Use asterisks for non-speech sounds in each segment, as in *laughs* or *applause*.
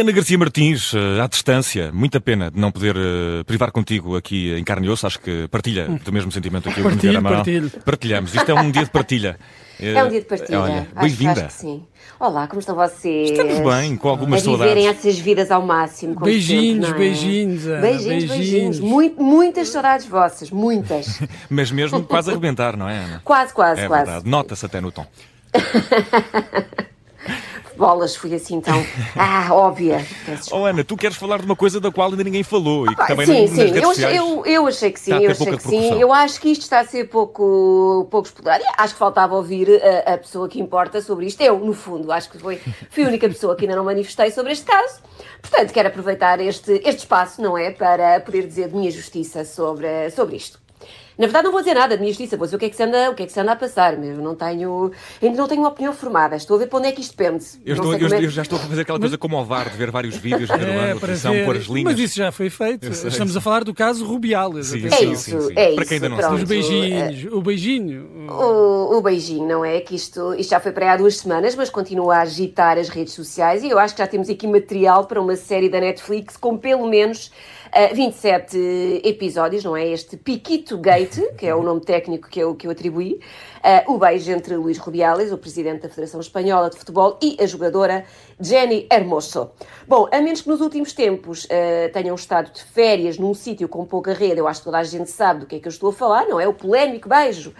Ana Garcia Martins, eh, à distância, muita pena de não poder uh, privar contigo aqui em carne e osso. Acho que partilha do mesmo sentimento aqui partilho, partilho. Partilhamos. Isto é um dia de partilha. *laughs* É um dia de partilha. Bem-vinda. sim. Olá, como estão vocês? Estamos bem, com algumas a saudades. viverem essas vidas ao máximo. Beijinhos, sempre, é? beijinhos, Ana. beijinhos. Beijinhos, beijinhos. Muito, muitas saudades vossas, muitas. *laughs* Mas mesmo quase a arrebentar, não é, Ana? Quase, quase, é quase. Verdade. Nota-se até no tom. *laughs* bolas fui assim tão *laughs* ah, óbvia. Oh Ana, tu queres falar de uma coisa da qual ainda ninguém falou e que ah, também sim, não, sim. eu, sociais, eu, eu achei que sim, eu achei que sim. Eu acho que isto está a ser pouco, pouco explorado. Acho que faltava ouvir a, a, pessoa que importa sobre isto. Eu, no fundo, acho que foi, fui a única pessoa que ainda não manifestei sobre este caso. Portanto, quero aproveitar este, este espaço, não é? Para poder dizer de minha justiça sobre, sobre isto. Na verdade, não vou dizer nada de minha justiça, vou dizer o que é que se anda, o que é que se anda a passar, mesmo. Não tenho, ainda não tenho uma opinião formada. Estou a ver para onde é que isto pende. Eu, estou, eu, é... eu já estou a fazer aquela coisa como o VAR, de ver vários vídeos, *laughs* ver é, a posição, pôr as linhas. Mas isso já foi feito. Estamos a falar do caso Rubiales. Sim, é sim, isso, sim, sim. é isso. Para quem ainda não pronto. Os beijinhos, o beijinho. O, o beijinho, não é? Que isto, isto já foi para aí há duas semanas, mas continua a agitar as redes sociais e eu acho que já temos aqui material para uma série da Netflix com pelo menos Uh, 27 episódios, não é? Este Piquito Gate, que é o nome técnico que eu, que eu atribuí, uh, o beijo entre Luís Rubiales, o presidente da Federação Espanhola de Futebol, e a jogadora Jenny Hermoso. Bom, a menos que nos últimos tempos uh, tenham estado de férias num sítio com pouca rede, eu acho que toda a gente sabe do que é que eu estou a falar, não é? O polémico beijo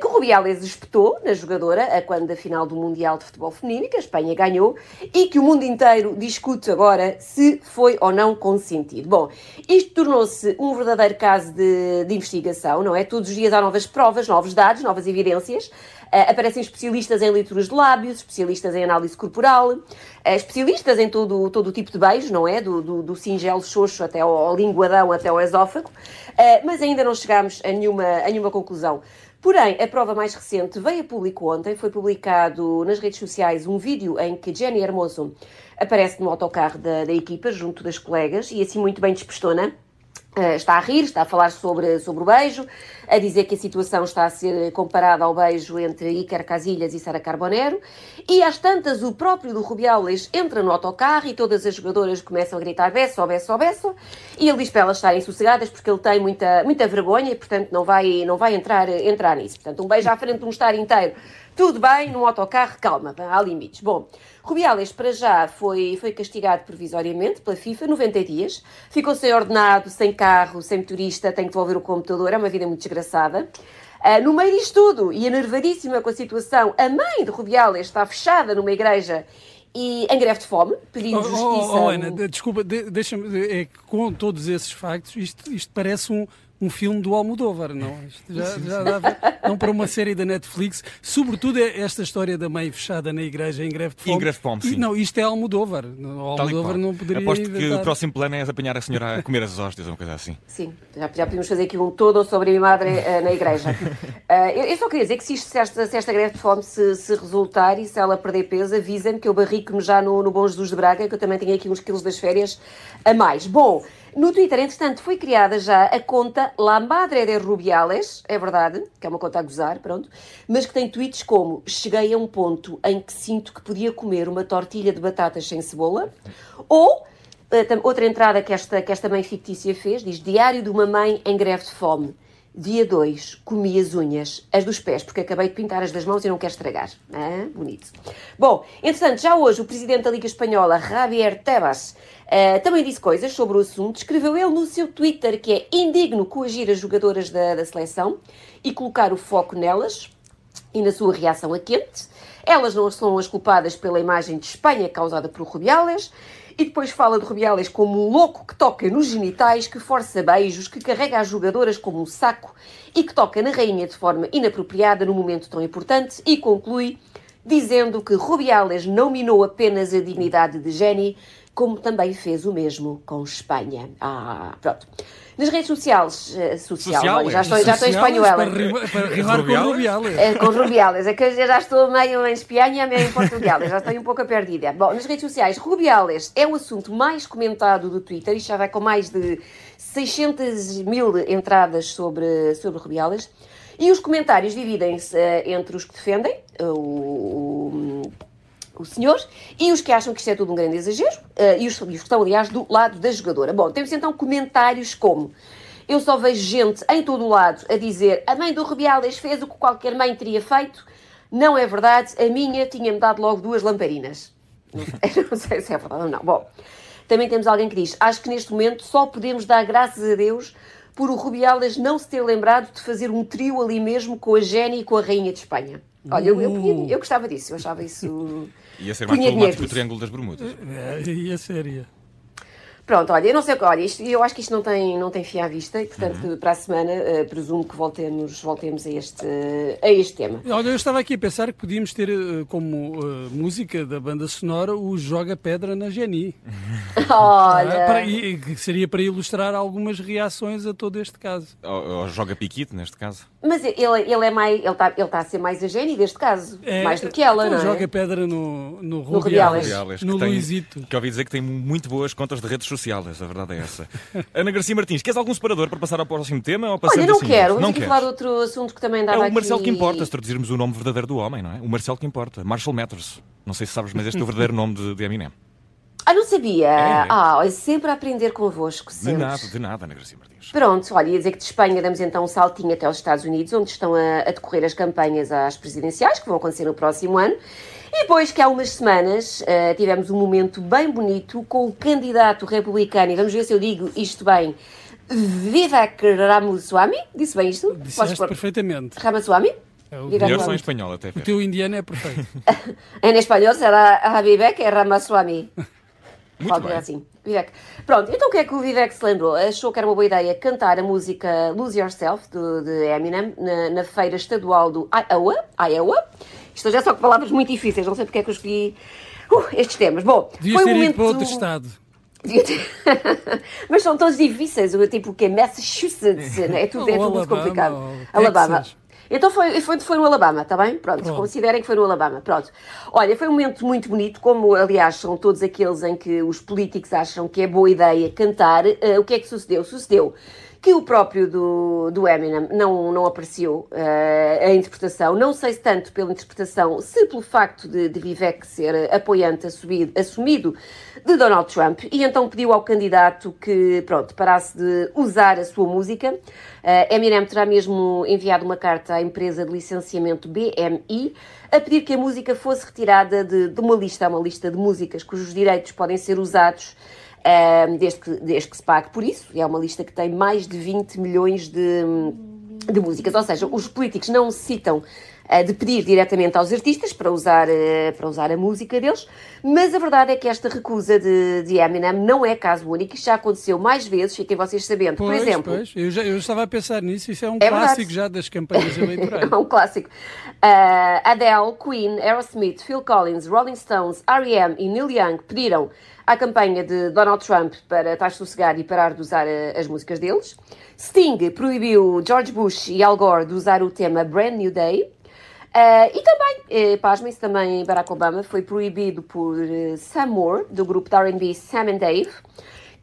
que o Rubiales espetou na jogadora a quando da final do Mundial de Futebol Feminino, que a Espanha ganhou, e que o mundo inteiro discute agora se foi ou não consentido. Bom, isto tornou-se um verdadeiro caso de, de investigação, não é? Todos os dias há novas provas, novos dados, novas evidências. Uh, aparecem especialistas em leituras de lábios, especialistas em análise corporal, uh, especialistas em todo, todo o tipo de beijo, não é? Do, do, do singelo xoxo até ao, ao linguadão, até ao esófago. Uh, mas ainda não chegámos a nenhuma, a nenhuma conclusão. Porém, a prova mais recente veio a público ontem, foi publicado nas redes sociais um vídeo em que Jenny Hermoso aparece no autocarro da, da equipa, junto das colegas, e assim muito bem despestona. Uh, está a rir, está a falar sobre, sobre o beijo, a dizer que a situação está a ser comparada ao beijo entre Iker Casilhas e Sara Carbonero, e às tantas o próprio do Rubiales entra no autocarro e todas as jogadoras começam a gritar beço, beço, beço, e ele diz para elas estarem sossegadas porque ele tem muita, muita vergonha e, portanto, não vai, não vai entrar, entrar nisso. Portanto, um beijo à frente de um estar inteiro tudo bem, num autocarro, calma, há limites. Bom, Rubiales, para já, foi, foi castigado provisoriamente pela FIFA, 90 dias. Ficou sem ordenado, sem carro, sem motorista, tem que devolver o computador, é uma vida muito desgraçada. Uh, no meio disto tudo, e enervadíssima com a situação, a mãe de Rubiales está fechada numa igreja e em greve de fome, pedindo oh, justiça. Oh, oh, Ana, desculpa, deixa-me, é, com todos esses factos, isto, isto parece um, um filme do Almodóvar, não? Isto já, já dava, não para uma série da Netflix. Sobretudo é esta história da mãe fechada na igreja em greve de fome. Em greve de fome, sim. Não, isto é Almodóvar. O Almodóvar não poderia Aposto inventar. que o próximo plano é apanhar a senhora a comer as hóstias ou uma coisa assim. Sim, já, já podemos fazer aqui um todo sobre a minha madre uh, na igreja. Uh, *laughs* eu, eu, só queria dizer que se, isto, se, esta, se esta greve de fome se, se resultar e se ela perder peso, avisem-me que eu barrico-me já no, no Bom Jesus de Braga, que eu também tenho aqui uns quilos das férias a mais. Bom, no Twitter, entretanto, foi criada já a conta La Madre de Rubiales, é verdade, que é uma conta a gozar, pronto, mas que tem tweets como cheguei a um ponto em que sinto que podia comer uma tortilha de batatas sem cebola, ou eh, outra entrada que esta, que esta mãe fictícia fez, diz Diário de uma mãe em greve de fome. Dia 2, comi as unhas, as dos pés, porque acabei de pintar as das mãos e não quero estragar. Ah, bonito. Bom, entretanto, já hoje o presidente da Liga Espanhola, Javier Tebas, uh, também disse coisas sobre o assunto. Escreveu ele no seu Twitter que é indigno coagir as jogadoras da, da seleção e colocar o foco nelas e na sua reação a quente. Elas não são as culpadas pela imagem de Espanha causada por Rubiales e depois fala de Rubiales como um louco que toca nos genitais, que força beijos, que carrega as jogadoras como um saco e que toca na rainha de forma inapropriada num momento tão importante e conclui dizendo que Rubiales não minou apenas a dignidade de Jenny, como também fez o mesmo com Espanha. Ah, pronto. Nas redes sociais, uh, social, olha, já estou, já estou em espanhola. Para, para rimar com Rubiales? É, com Rubiales, é que eu já estou meio em Espanha, meio em Portugal, já estou um pouco perdida. Bom, nas redes sociais, Rubiales é o assunto mais comentado do Twitter, isto já vai com mais de 600 mil entradas sobre, sobre Rubiales, e os comentários dividem-se eh, entre os que defendem, eh, o, o, o senhor, e os que acham que isto é tudo um grande exagero, uh, e, os, e os que estão, aliás, do lado da jogadora. Bom, temos então comentários como eu só vejo gente em todo o lado a dizer a mãe do Rubiales fez o que qualquer mãe teria feito. Não é verdade, a minha tinha-me dado logo duas lamparinas. *laughs* Não sei se é verdade ou não. Bom, também temos alguém que diz: Acho que neste momento só podemos dar graças a Deus por o Rubiales não se ter lembrado de fazer um trio ali mesmo com a Jenny e com a Rainha de Espanha. Olha, eu, eu, eu, eu gostava disso, eu achava isso. Ia ser mais problemático o Triângulo das Bermudas. É, ia ser, ia. Pronto, olha, eu não sei, olha, isto, eu acho que isto não tem, não tem fio à vista e, portanto, uhum. para a semana uh, presumo que voltemos, voltemos a, este, a este tema. Olha, eu estava aqui a pensar que podíamos ter uh, como uh, música da banda sonora o Joga Pedra na Geni. *laughs* olha! Para, e, que seria para ilustrar algumas reações a todo este caso. Ou, ou Joga Piquito, neste caso. Mas ele, ele é mais, ele está ele tá a ser mais a Geni deste caso, é, mais do que ela, não é? Joga Pedra no, no, no Rubiales, no Luizito. Que ouvi dizer que tem muito boas contas de redes sociais a verdade é essa. *laughs* Ana Garcia Martins, queres algum separador para passar ao próximo tema? Ou Olha, não assim, quero. Não quero. falar de outro assunto que também dava É o Marcelo aqui... que importa, se traduzirmos o nome verdadeiro do homem, não é? O Marcelo que importa. Marshall Matters. Não sei se sabes, mas este é o verdadeiro nome de, de Eminem. Ah, não sabia? É. Ah, olha, sempre a aprender convosco, sempre. De nada, de nada, Ana Garcia Martins. Pronto, olha, ia dizer que de Espanha damos então um saltinho até aos Estados Unidos, onde estão a, a decorrer as campanhas às presidenciais, que vão acontecer no próximo ano. E depois que há umas semanas uh, tivemos um momento bem bonito com o candidato republicano, e vamos ver se eu digo isto bem, Vivek Ramaswamy, disse bem isto? Disseste perfeitamente. Ramaswamy? É o melhor só em espanhol até. O teu indiano é perfeito. *laughs* em espanhol será Vivek é Ramaswamy. *laughs* Muito Pode bem. assim. Vivek. Pronto, então o que é que o Vivek se lembrou? Achou que era uma boa ideia cantar a música Lose Yourself, do, de Eminem, na, na feira estadual do Iowa, Iowa isto já só com palavras muito difíceis, não sei porque é que eu escolhi uh, estes temas. Bom, Devias foi um momento... para outro estado. *laughs* Mas são todos difíceis, tipo o que é Massachusetts, *laughs* né? é tudo, é tudo muito complicado. Alabama. Então foi, foi, foi no Alabama, está bem? Pronto, Pronto, considerem que foi no Alabama. Pronto. Olha, foi um momento muito bonito, como aliás são todos aqueles em que os políticos acham que é boa ideia cantar. Uh, o que é que sucedeu? Sucedeu que o próprio do, do Eminem não, não apreciou uh, a interpretação. Não sei se tanto pela interpretação, se pelo facto de, de Vivek ser apoiante assumido, assumido de Donald Trump, e então pediu ao candidato que, pronto, parasse de usar a sua música. Uh, Eminem terá mesmo enviado uma carta à empresa de licenciamento BMI a pedir que a música fosse retirada de, de uma lista, uma lista de músicas cujos direitos podem ser usados desde, que, desde que se pague por isso. É uma lista que tem mais de 20 milhões de, de músicas. Ou seja, os políticos não uh, de pedir diretamente aos artistas para usar, uh, para usar a música deles, mas a verdade é que esta recusa de, de Eminem não é caso único, isto já aconteceu mais vezes, fiquem vocês sabendo. Pois, Por exemplo, pois. Eu, já, eu estava a pensar nisso, isso é um é clássico verdade. já das campanhas *laughs* eleitorais. é um clássico. Uh, Adele, Queen, Aerosmith, Phil Collins, Rolling Stones, R.E.M. e Neil Young pediram à campanha de Donald Trump para estar sossegar e parar de usar eh, as músicas deles. Sting proibiu George Bush e Al Gore de usar o tema Brand New Day. Uh, e também, eh, pasmem-se, também Barack Obama foi proibido por uh, Sam Moore, do grupo de R&B Sam and Dave,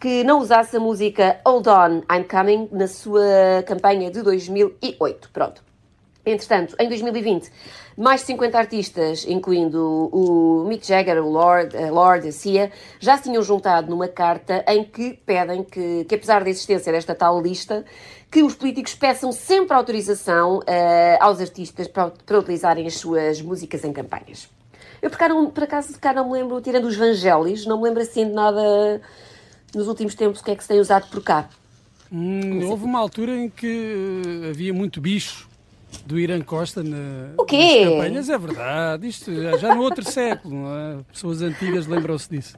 que não usasse a música Hold On, I'm Coming na sua campanha de 2008. Pronto. Entretanto, em 2020, mais de 50 artistas, incluindo o Mick Jagger, o Lord, a Lord, a Cia, já se tinham juntado numa carta em que pedem que, que apesar da existência desta tal lista, que os políticos peçam sempre autorização uh, aos artistas para, para, utilizarem as suas músicas em campanhas. Eu, por, cá não, por acaso, cá não me lembro, tirando os Vangelis, não me lembro assim de nada nos últimos tempos o que é que se tem usado por cá. Hum, houve uma altura em que havia muito bicho do Irã Costa na, o quê? nas campanhas, é verdade. Isto já, já no outro *laughs* século, é? Pessoas antigas lembram-se disso.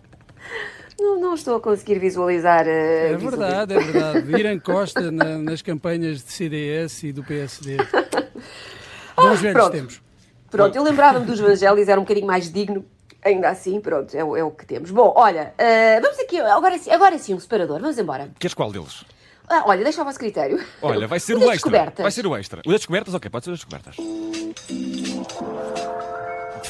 Não, não, estou a conseguir visualizar. Uh, é verdade, é verdade. Irã Costa na, nas campanhas de CDS e do PSD. *laughs* Bons velhos pronto. tempos. Pronto, eu lembrava-me dos Evangelhos, era um bocadinho mais digno. Ainda assim, pronto, é, é o que temos. Bom, olha, uh, vamos aqui, agora, agora sim, um separador, vamos embora. Queres qual deles? Ah, olha, deixa ao vosso critério. Olha, *laughs* vai ser o, extra. Vai ser o extra. O das descobertas, ok, pode ser o das descobertas.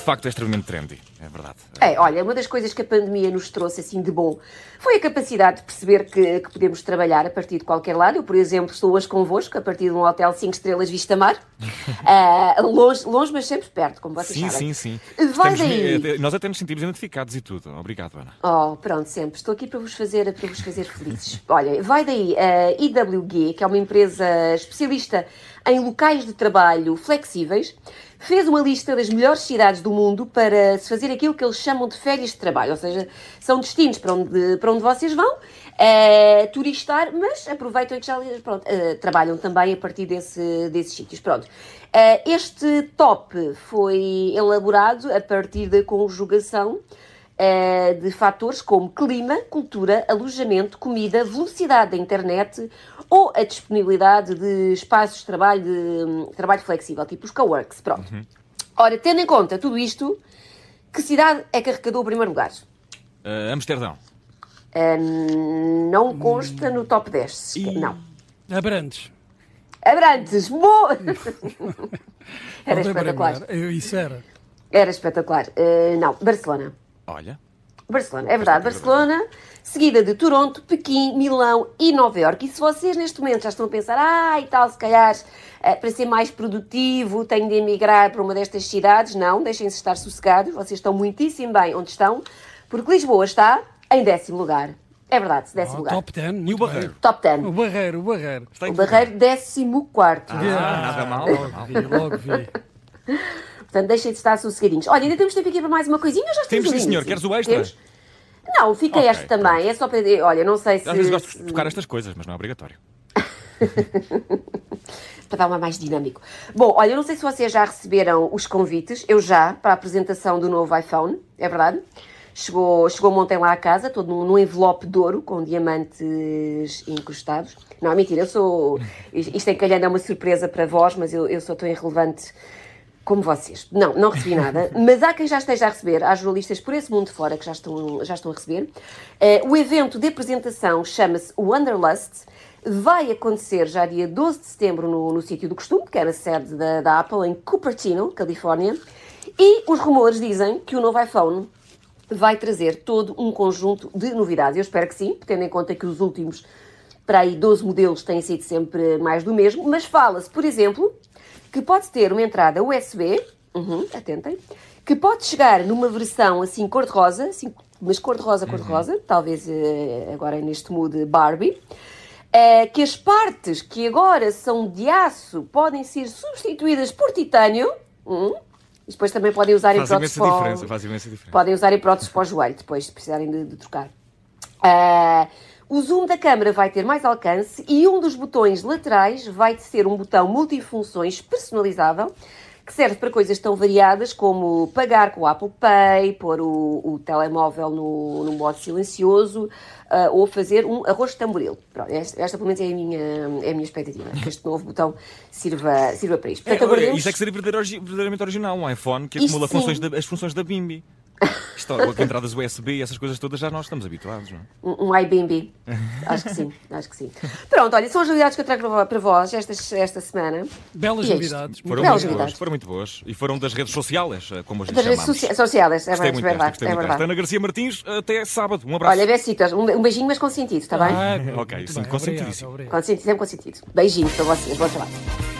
De facto é extremamente trendy, é verdade. É, olha, uma das coisas que a pandemia nos trouxe assim de bom foi a capacidade de perceber que, que podemos trabalhar a partir de qualquer lado. Eu, por exemplo, estou hoje convosco a partir de um hotel 5 estrelas Vista Mar, uh, *laughs* longe, longe, mas sempre perto, como vocês sim, sabem. Sim, sim, Vai daí. Nós até nos sentimos identificados e tudo. Obrigado, Ana. Oh, pronto, sempre. Estou aqui para vos fazer, para vos fazer felizes. Olha, vai daí a IWG, que é uma empresa especialista em locais de trabalho flexíveis, fez uma lista das melhores cidades do mundo para se fazer aquilo que eles chamam de férias de trabalho, ou seja, são destinos para onde, para onde vocês vão uh, turistar, mas aproveitam que já pronto, uh, trabalham também a partir desse, desses sítios. Pronto. Uh, este top foi elaborado a partir da conjugação de fatores como clima, cultura, alojamento, comida, velocidade da internet ou a disponibilidade de espaços de trabalho, de, trabalho flexível, tipo os coworks. Pronto. Uhum. Ora, tendo em conta tudo isto, que cidade é que arrecadou o primeiro lugar? Uh, Amsterdão. Uh, não consta no top 10. E... Não. Abrantes. Abrantes, boa! *laughs* era espetacular. Isso era. Era espetacular. Uh, não, Barcelona. Olha. Barcelona, é verdade. Barcelona, seguida de Toronto, Pequim, Milão e Nova Iorque. E se vocês neste momento já estão a pensar, ah, e tal, se calhar, eh, para ser mais produtivo, tenho de emigrar para uma destas cidades, não, deixem-se estar sossegados, vocês estão muitíssimo bem onde estão, porque Lisboa está em décimo lugar. É verdade, décimo oh, lugar. Top 10. E o Barreiro? Top 10. O Barreiro, o Barreiro. o Barreiro, décimo quarto. Ah, ah, nada mal. Logo vi, logo vi. *laughs* Portanto, deixem de estar sossegadinhos. Olha, ainda temos tempo aqui para mais uma coisinha. Já temos, sim, senhor. Queres o extra? Temos? Não, fica okay, esta também. Pronto. É só para olha, não sei se... Às vezes gosto de tocar estas coisas, mas não é obrigatório. *laughs* para dar uma mais dinâmico. Bom, olha, eu não sei se vocês já receberam os convites. Eu já, para a apresentação do novo iPhone. É verdade? Chegou, chegou ontem lá à casa, todo num, num, envelope de ouro, com diamantes encostados. Não, mentira, eu sou... Isto encalhando é uma surpresa para vós, mas eu, eu sou tão irrelevante como vocês. Não, não recebi nada, *laughs* mas há quem já esteja a receber, há jornalistas por esse mundo fora que já estão, já estão a receber. Uh, o evento de apresentação chama-se Wanderlust, vai acontecer já dia 12 de setembro no, no sítio do costume, que é na sede da, da Apple, em Cupertino, Califórnia, e os rumores dizem que o novo iPhone vai trazer todo um conjunto de novidades. Eu espero que sim, tendo em conta que os últimos, para aí 12 modelos, têm sido sempre mais do mesmo, mas fala-se, por exemplo, que pode ter uma entrada USB, uhum, atentem, que pode chegar numa versão assim cor-de-rosa, assim, mas cor-de-rosa, cor-de-rosa, uhum. talvez uh, agora neste mood Barbie, uh, que as partes que agora são de aço podem ser substituídas por titânio, uhum, e depois também podem usar faz em próteses para diferença, faz imensa diferença. Podem usar em próteses para o joelho, depois, se precisarem de, de trocar. Uh, o zoom da câmera vai ter mais alcance e um dos botões laterais vai ser um botão multifunções personalizável que serve para coisas tão variadas como pagar com o Apple Pay, pôr o, o telemóvel no, no, modo silencioso uh, ou fazer um arroz de tamboril. Pronto, esta, esta, pelo menos é a minha, é a minha expectativa, que este novo botão sirva, sirva para isto. Portanto, é, Isso é que seria verdadeiramente original, um iPhone que acumula funções da, as funções da Bimbi. Isto, entradas USB e essas coisas todas já nós estamos habituados, não é? Um, um Airbnb. acho que sim, acho que sim. Pronto, olha, são as novidades que eu trago para vós esta, esta semana. Belas é novidades. Foram Belas muito novidades. boas, foram muito boas. E foram das redes sociais, eh, como hoje Das redes chamamos. sociais, é gostei verdade. Muito é verdade, gostei é muito verdade. Ana Garcia Martins, até sábado. Um abraço. Olha, besitos, um beijinho, mas com sentido, está bem? Ah, ok, sim, com sentido. Com sentido, sempre com sentido. Beijinhos para vocês, bom trabalho.